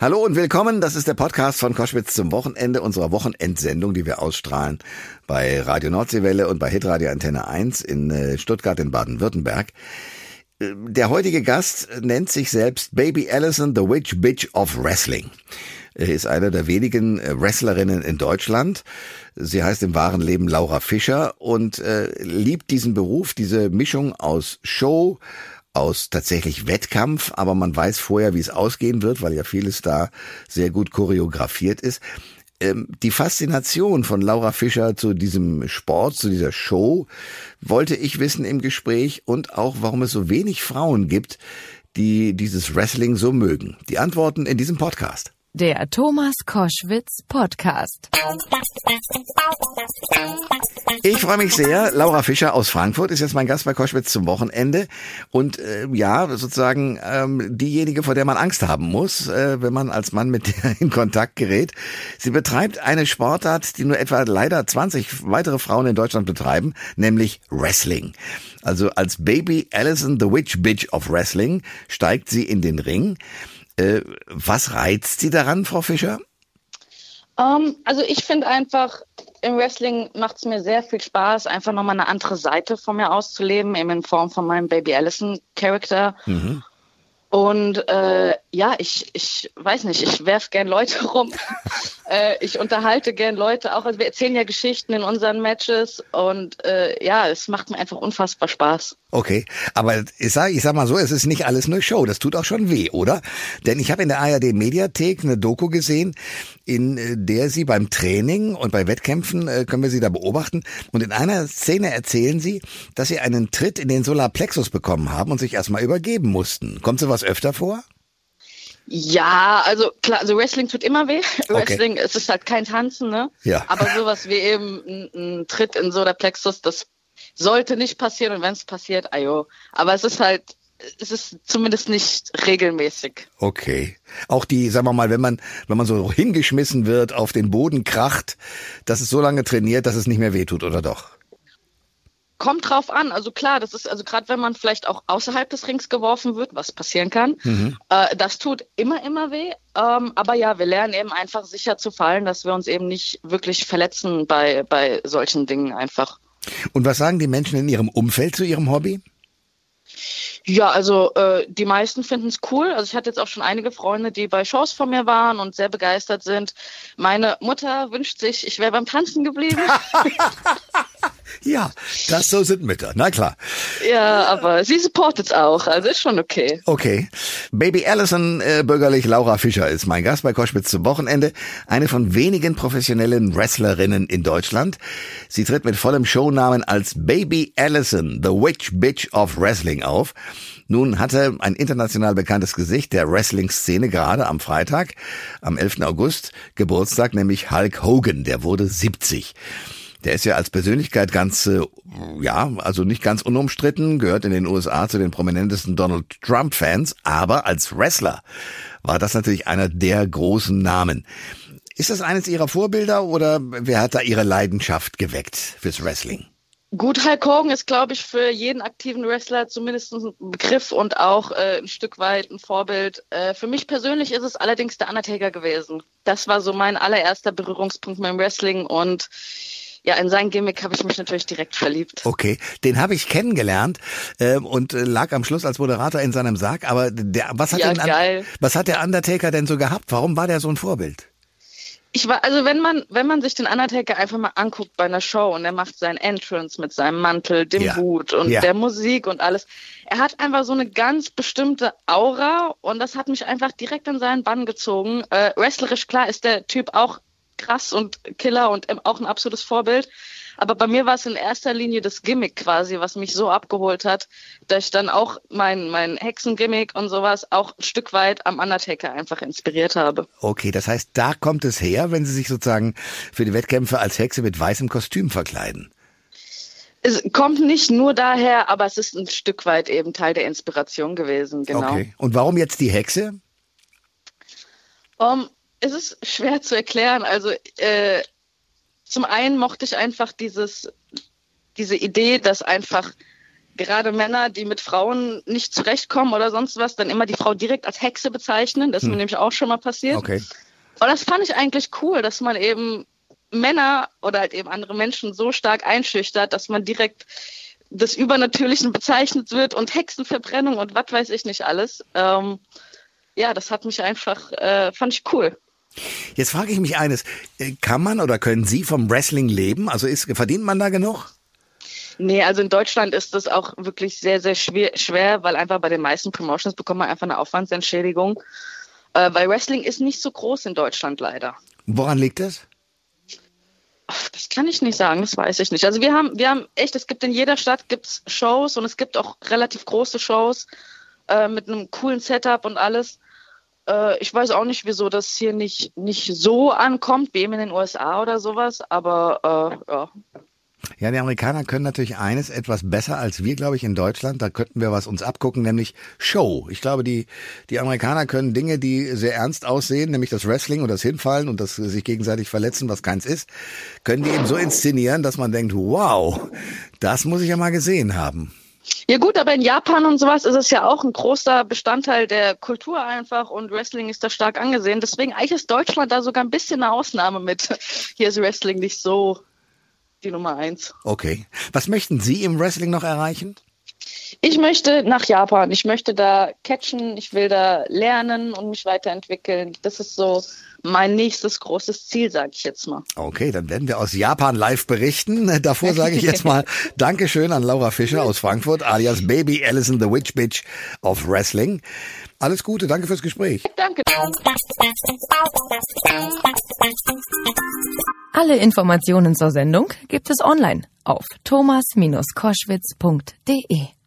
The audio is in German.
Hallo und willkommen. Das ist der Podcast von Koschwitz zum Wochenende unserer Wochenendsendung, die wir ausstrahlen bei Radio Nordseewelle und bei Hitradio Antenne 1 in äh, Stuttgart in Baden-Württemberg. Äh, der heutige Gast nennt sich selbst Baby Allison, the Witch Bitch of Wrestling. Er ist einer der wenigen äh, Wrestlerinnen in Deutschland. Sie heißt im wahren Leben Laura Fischer und äh, liebt diesen Beruf, diese Mischung aus Show, aus tatsächlich Wettkampf, aber man weiß vorher, wie es ausgehen wird, weil ja vieles da sehr gut choreografiert ist. Ähm, die Faszination von Laura Fischer zu diesem Sport, zu dieser Show, wollte ich wissen im Gespräch und auch, warum es so wenig Frauen gibt, die dieses Wrestling so mögen. Die Antworten in diesem Podcast. Der Thomas Koschwitz Podcast. Ich freue mich sehr. Laura Fischer aus Frankfurt ist jetzt mein Gast bei Koschwitz zum Wochenende. Und äh, ja, sozusagen ähm, diejenige, vor der man Angst haben muss, äh, wenn man als Mann mit der in Kontakt gerät. Sie betreibt eine Sportart, die nur etwa leider 20 weitere Frauen in Deutschland betreiben, nämlich Wrestling. Also als Baby Allison the Witch Bitch of Wrestling steigt sie in den Ring. Äh, was reizt Sie daran, Frau Fischer? Um, ähm, also ich finde einfach, im Wrestling macht es mir sehr viel Spaß, einfach nochmal eine andere Seite von mir auszuleben, eben in Form von meinem Baby Allison Charakter. Mhm. Und äh, ja, ich, ich weiß nicht, ich werf gern Leute rum. Äh, ich unterhalte gern Leute auch. Also wir erzählen ja Geschichten in unseren Matches und äh, ja, es macht mir einfach unfassbar Spaß. Okay, aber ich sag, ich sag mal so, es ist nicht alles nur Show. Das tut auch schon weh, oder? Denn ich habe in der ARD Mediathek eine Doku gesehen, in äh, der Sie beim Training und bei Wettkämpfen äh, können wir Sie da beobachten. Und in einer Szene erzählen Sie, dass Sie einen Tritt in den Solarplexus bekommen haben und sich erstmal übergeben mussten. Kommt sowas öfter vor? Ja, also klar, also Wrestling tut immer weh. Okay. Wrestling, es ist halt kein Tanzen, ne? Ja. Aber sowas wie eben ein, ein Tritt in Solarplexus, das sollte nicht passieren und wenn es passiert, ayo. Aber es ist halt, es ist zumindest nicht regelmäßig. Okay. Auch die, sagen wir mal, wenn man, wenn man so hingeschmissen wird, auf den Boden kracht, dass es so lange trainiert, dass es nicht mehr wehtut, oder doch? Kommt drauf an. Also klar, das ist also gerade wenn man vielleicht auch außerhalb des Rings geworfen wird, was passieren kann, mhm. äh, das tut immer, immer weh. Ähm, aber ja, wir lernen eben einfach sicher zu fallen, dass wir uns eben nicht wirklich verletzen bei, bei solchen Dingen einfach. Und was sagen die Menschen in ihrem Umfeld zu ihrem Hobby? Ja, also äh, die meisten finden es cool. Also ich hatte jetzt auch schon einige Freunde, die bei Shows von mir waren und sehr begeistert sind. Meine Mutter wünscht sich, ich wäre beim Tanzen geblieben. ja, das so sind Mütter, na klar. Ja, aber sie supportet auch, also ist schon okay. Okay. Baby Allison, äh, bürgerlich Laura Fischer ist mein Gast bei Koschwitz zum Wochenende. Eine von wenigen professionellen Wrestlerinnen in Deutschland. Sie tritt mit vollem Shownamen als Baby Allison, the Witch Bitch of Wrestling auf. Nun hatte ein international bekanntes Gesicht der Wrestling-Szene gerade am Freitag, am 11. August, Geburtstag, nämlich Hulk Hogan. Der wurde 70. Der ist ja als Persönlichkeit ganz, äh, ja, also nicht ganz unumstritten, gehört in den USA zu den prominentesten Donald Trump-Fans, aber als Wrestler war das natürlich einer der großen Namen. Ist das eines Ihrer Vorbilder oder wer hat da Ihre Leidenschaft geweckt fürs Wrestling? Gut, Hulk Hogan ist, glaube ich, für jeden aktiven Wrestler zumindest ein Begriff und auch äh, ein Stück weit ein Vorbild. Äh, für mich persönlich ist es allerdings der Undertaker gewesen. Das war so mein allererster Berührungspunkt beim Wrestling und ja, in sein Gimmick habe ich mich natürlich direkt verliebt. Okay, den habe ich kennengelernt äh, und lag am Schluss als Moderator in seinem Sarg. Aber der, was hat, ja, den, was hat der Undertaker denn so gehabt? Warum war der so ein Vorbild? Ich war, also wenn man, wenn man sich den Undertaker einfach mal anguckt bei einer Show und er macht seinen Entrance mit seinem Mantel, dem ja. Hut und ja. der Musik und alles, er hat einfach so eine ganz bestimmte Aura und das hat mich einfach direkt in seinen Bann gezogen. Äh, wrestlerisch klar ist der Typ auch krass und Killer und auch ein absolutes Vorbild. Aber bei mir war es in erster Linie das Gimmick quasi, was mich so abgeholt hat, dass ich dann auch mein, mein Hexengimmick und sowas auch ein Stück weit am Undertaker einfach inspiriert habe. Okay, das heißt, da kommt es her, wenn Sie sich sozusagen für die Wettkämpfe als Hexe mit weißem Kostüm verkleiden. Es kommt nicht nur daher, aber es ist ein Stück weit eben Teil der Inspiration gewesen, genau. Okay. Und warum jetzt die Hexe? Um, es ist schwer zu erklären. Also äh, zum einen mochte ich einfach dieses, diese Idee, dass einfach gerade Männer, die mit Frauen nicht zurechtkommen oder sonst was, dann immer die Frau direkt als Hexe bezeichnen. Das ist hm. mir nämlich auch schon mal passiert. Okay. Und das fand ich eigentlich cool, dass man eben Männer oder halt eben andere Menschen so stark einschüchtert, dass man direkt des Übernatürlichen bezeichnet wird und Hexenverbrennung und was weiß ich nicht alles. Ähm, ja, das hat mich einfach, äh, fand ich cool. Jetzt frage ich mich eines, äh, kann man oder können Sie vom Wrestling leben? Also ist, verdient man da genug? Nee, also in Deutschland ist das auch wirklich sehr, sehr schwer, schwer weil einfach bei den meisten Promotions bekommt man einfach eine Aufwandsentschädigung. Äh, weil Wrestling ist nicht so groß in Deutschland leider. Woran liegt das? Das kann ich nicht sagen, das weiß ich nicht. Also wir haben, wir haben echt, es gibt in jeder Stadt gibt's Shows und es gibt auch relativ große Shows äh, mit einem coolen Setup und alles. Äh, ich weiß auch nicht, wieso das hier nicht, nicht so ankommt, wie eben in den USA oder sowas, aber äh, ja. Ja, die Amerikaner können natürlich eines etwas besser als wir, glaube ich, in Deutschland. Da könnten wir was uns abgucken, nämlich Show. Ich glaube, die, die Amerikaner können Dinge, die sehr ernst aussehen, nämlich das Wrestling und das Hinfallen und das sich gegenseitig verletzen, was keins ist, können die eben so inszenieren, dass man denkt, wow, das muss ich ja mal gesehen haben. Ja gut, aber in Japan und sowas ist es ja auch ein großer Bestandteil der Kultur einfach und Wrestling ist da stark angesehen. Deswegen eigentlich ist Deutschland da sogar ein bisschen eine Ausnahme mit. Hier ist Wrestling nicht so die Nummer eins. Okay. Was möchten Sie im Wrestling noch erreichen? Ich möchte nach Japan. Ich möchte da catchen. Ich will da lernen und mich weiterentwickeln. Das ist so mein nächstes großes Ziel, sage ich jetzt mal. Okay, dann werden wir aus Japan live berichten. Davor sage ich jetzt mal Dankeschön an Laura Fischer aus Frankfurt, alias Baby Allison the Witch Bitch of Wrestling. Alles Gute, danke fürs Gespräch. Danke. Alle Informationen zur Sendung gibt es online auf thomas-koschwitz.de.